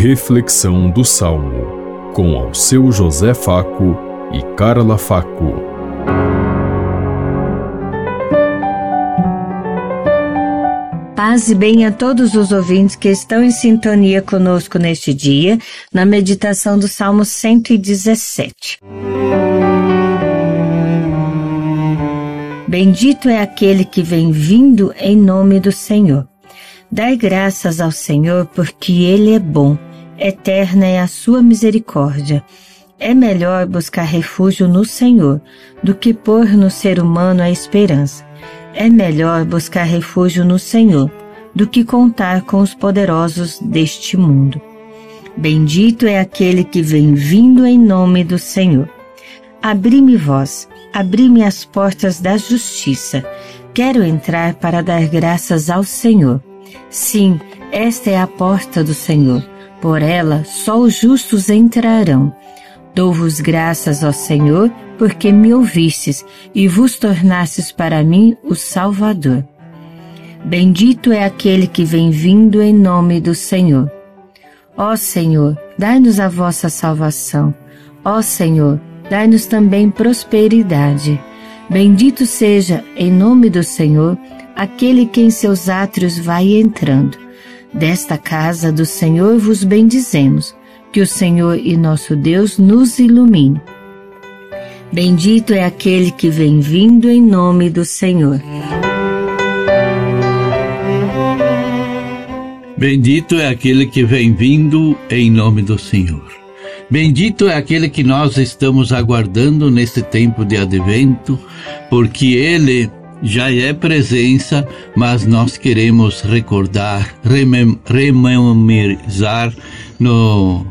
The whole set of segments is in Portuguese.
Reflexão do Salmo, com ao seu José Faco e Carla Faco. Paz e bem a todos os ouvintes que estão em sintonia conosco neste dia, na meditação do Salmo 117. Bendito é aquele que vem vindo em nome do Senhor. Dai graças ao Senhor, porque Ele é bom, eterna é a sua misericórdia. É melhor buscar refúgio no Senhor do que pôr no ser humano a esperança. É melhor buscar refúgio no Senhor do que contar com os poderosos deste mundo. Bendito é aquele que vem vindo em nome do Senhor. Abri-me vós, abri-me as portas da justiça. Quero entrar para dar graças ao Senhor. Sim, esta é a porta do Senhor. Por ela só os justos entrarão. Dou-vos graças, ó Senhor, porque me ouvistes e vos tornastes para mim o Salvador. Bendito é aquele que vem vindo em nome do Senhor. Ó Senhor, dai-nos a vossa salvação. Ó Senhor, dai-nos também prosperidade. Bendito seja, em nome do Senhor, aquele que em seus átrios vai entrando. Desta casa do Senhor vos bendizemos, que o Senhor e nosso Deus nos ilumine. Bendito é aquele que vem vindo em nome do Senhor. Bendito é aquele que vem vindo em nome do Senhor. Bendito é aquele que nós estamos aguardando nesse tempo de advento, porque ele já é presença, mas nós queremos recordar, rememorizar no,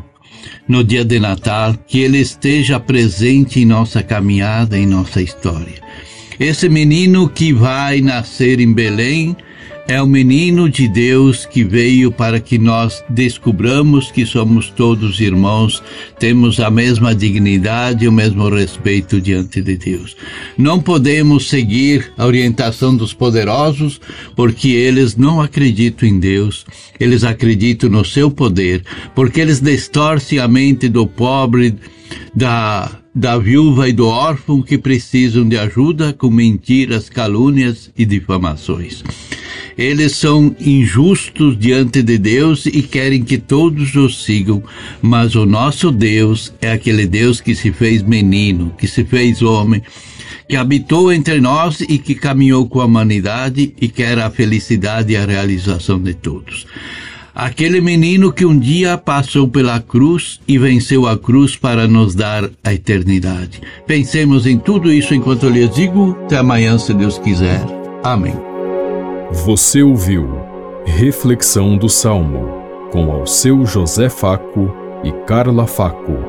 no dia de Natal, que Ele esteja presente em nossa caminhada, em nossa história. Esse menino que vai nascer em Belém, é o menino de Deus que veio para que nós descubramos que somos todos irmãos, temos a mesma dignidade e o mesmo respeito diante de Deus. Não podemos seguir a orientação dos poderosos porque eles não acreditam em Deus, eles acreditam no seu poder, porque eles distorcem a mente do pobre, da da viúva e do órfão que precisam de ajuda com mentiras, calúnias e difamações. Eles são injustos diante de Deus e querem que todos os sigam, mas o nosso Deus é aquele Deus que se fez menino, que se fez homem, que habitou entre nós e que caminhou com a humanidade e quer a felicidade e a realização de todos. Aquele menino que um dia passou pela cruz e venceu a cruz para nos dar a eternidade. Pensemos em tudo isso enquanto eu lhes digo. Até amanhã, se Deus quiser. Amém. Você ouviu Reflexão do Salmo com ao seu José Faco e Carla Faco.